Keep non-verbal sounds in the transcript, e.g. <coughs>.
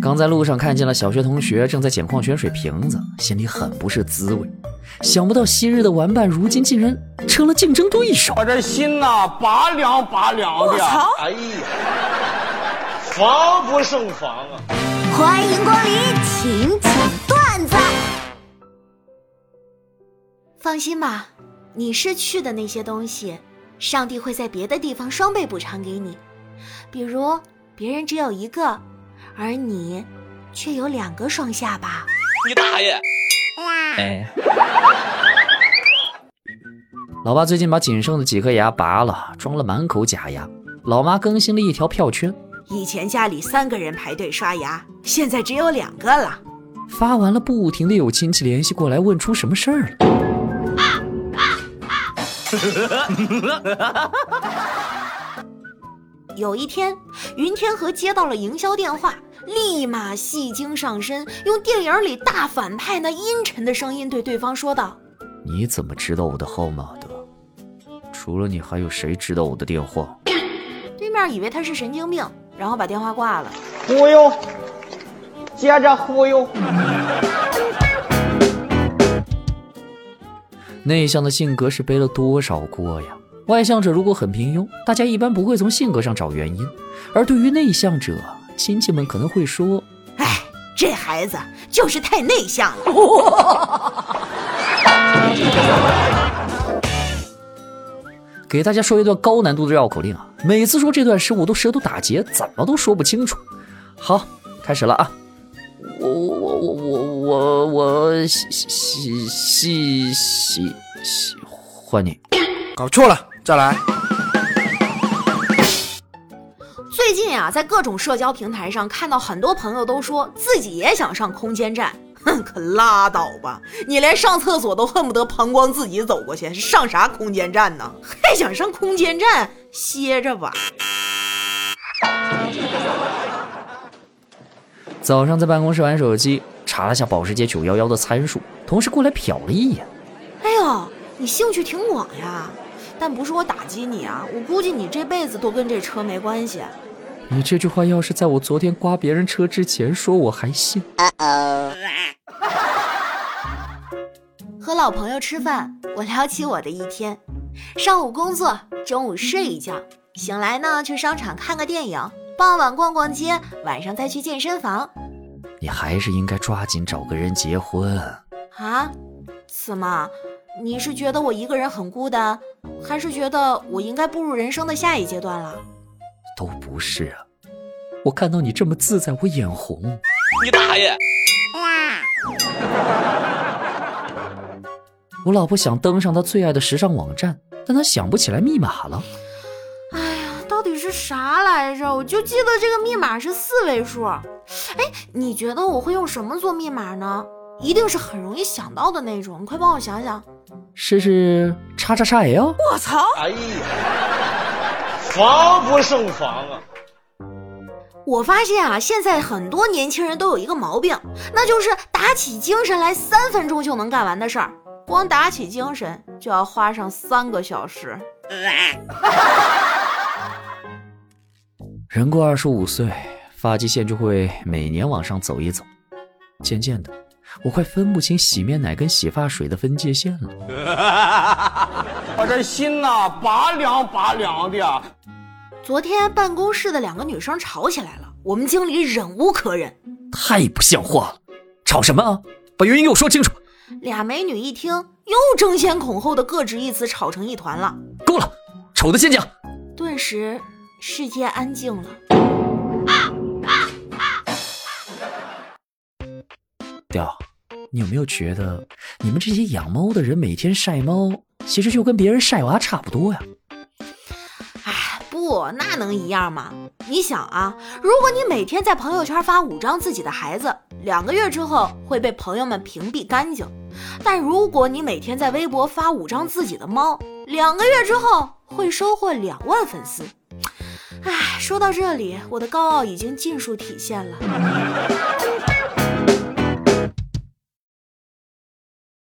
刚在路上看见了小学同学正在捡矿泉水瓶子，心里很不是滋味。想不到昔日的玩伴，如今竟然成了竞争对手。我这心呐，拔凉拔凉的。我操！哎呀，防不胜防啊！欢迎光临请讲段子。放心吧，你失去的那些东西，上帝会在别的地方双倍补偿给你。比如，别人只有一个，而你却有两个双下巴。你大爷！哎，老爸最近把仅剩的几颗牙拔了，装了满口假牙。老妈更新了一条票圈：以前家里三个人排队刷牙，现在只有两个了。发完了，不停的有亲戚联系过来问出什么事儿了。<laughs> 有一天，云天河接到了营销电话，立马戏精上身，用电影里大反派那阴沉的声音对对方说道：“你怎么知道我的号码的？除了你，还有谁知道我的电话？” <coughs> 对面以为他是神经病，然后把电话挂了。忽悠，接着忽悠。内向的性格是背了多少锅呀？外向者如果很平庸，大家一般不会从性格上找原因；而对于内向者，亲戚们可能会说：“哎，这孩子就是太内向了。<laughs> ”给大家说一段高难度的绕口令啊！每次说这段时，我都舌头打结，怎么都说不清楚。好，开始了啊！我我我我我我喜喜喜喜喜欢你，搞错了。再来。最近啊，在各种社交平台上看到很多朋友都说自己也想上空间站，<laughs> 哼，可拉倒吧！你连上厕所都恨不得膀胱自己走过去，上啥空间站呢？<laughs> 还想上空间站？歇着吧。早上在办公室玩手机，查了下保时捷911的参数，同事过来瞟了一眼。哎呦，你兴趣挺广呀！但不是我打击你啊，我估计你这辈子都跟这车没关系。你这句话要是在我昨天刮别人车之前说，我还信。<laughs> 和老朋友吃饭，我聊起我的一天：上午工作，中午睡一觉，醒来呢去商场看个电影，傍晚逛逛街，晚上再去健身房。你还是应该抓紧找个人结婚啊？怎么？你是觉得我一个人很孤单，还是觉得我应该步入人生的下一阶段了？都不是啊！我看到你这么自在，我眼红。你大爷！我老婆想登上她最爱的时尚网站，但她想不起来密码了。哎呀，到底是啥来着？我就记得这个密码是四位数。哎，你觉得我会用什么做密码呢？一定是很容易想到的那种，你快帮我想想。试试叉叉叉 L。我操！哎呀，防不胜防啊！我发现啊，现在很多年轻人都有一个毛病，那就是打起精神来三分钟就能干完的事儿，光打起精神就要花上三个小时。人过二十五岁，发际线就会每年往上走一走，渐渐的。我快分不清洗面奶跟洗发水的分界线了。<laughs> 我这心呐，拔凉拔凉的。昨天办公室的两个女生吵起来了，我们经理忍无可忍，太不像话了！吵什么啊？把原因给我说清楚。俩美女一听，又争先恐后的各执一词，吵成一团了。够了，丑的先讲。顿时，世界安静了。啊啊啊屌，你有没有觉得你们这些养猫的人每天晒猫，其实就跟别人晒娃差不多呀？哎，不，那能一样吗？你想啊，如果你每天在朋友圈发五张自己的孩子，两个月之后会被朋友们屏蔽干净；但如果你每天在微博发五张自己的猫，两个月之后会收获两万粉丝。哎，说到这里，我的高傲已经尽数体现了。